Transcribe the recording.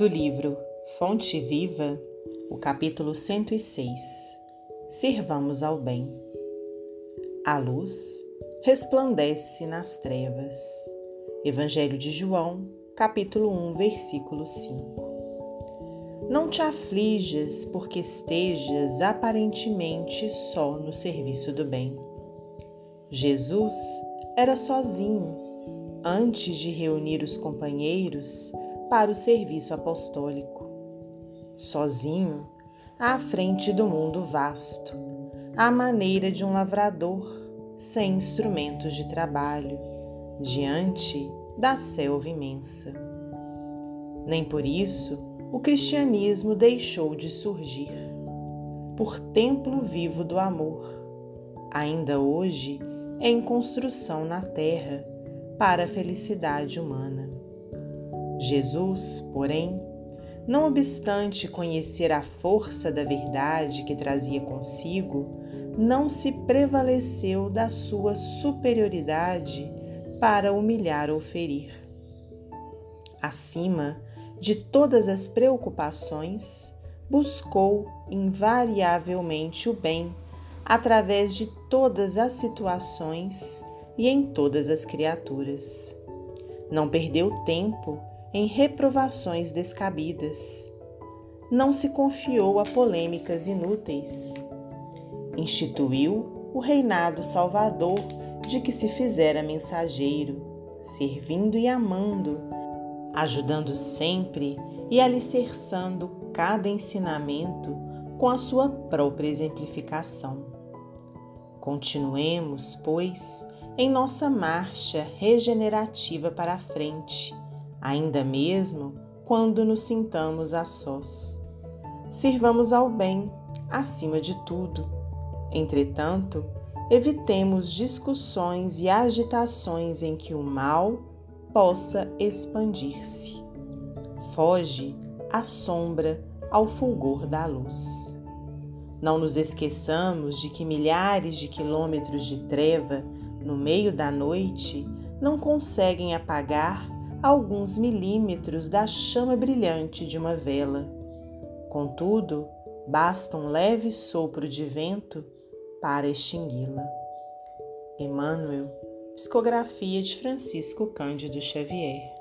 do livro Fonte Viva, o capítulo 106 Sirvamos ao Bem. A luz resplandece nas trevas. Evangelho de João, capítulo 1, versículo 5. Não te aflijas porque estejas aparentemente só no serviço do bem. Jesus era sozinho antes de reunir os companheiros para o serviço apostólico. Sozinho, à frente do mundo vasto, à maneira de um lavrador sem instrumentos de trabalho, diante da selva imensa. Nem por isso o cristianismo deixou de surgir. Por templo vivo do amor, ainda hoje em construção na terra para a felicidade humana. Jesus, porém, não obstante conhecer a força da verdade que trazia consigo, não se prevaleceu da sua superioridade para humilhar ou ferir. Acima de todas as preocupações, buscou invariavelmente o bem através de todas as situações e em todas as criaturas. Não perdeu tempo em reprovações descabidas. Não se confiou a polêmicas inúteis. Instituiu o reinado salvador de que se fizera mensageiro, servindo e amando, ajudando sempre e alicerçando cada ensinamento com a sua própria exemplificação. Continuemos, pois, em nossa marcha regenerativa para a frente ainda mesmo quando nos sintamos a sós. Sirvamos ao bem acima de tudo. Entretanto, evitemos discussões e agitações em que o mal possa expandir-se. Foge a sombra ao fulgor da luz. Não nos esqueçamos de que milhares de quilômetros de treva no meio da noite não conseguem apagar alguns milímetros da chama brilhante de uma vela. Contudo, basta um leve sopro de vento para extingui-la. Emmanuel, psicografia de Francisco Cândido Xavier.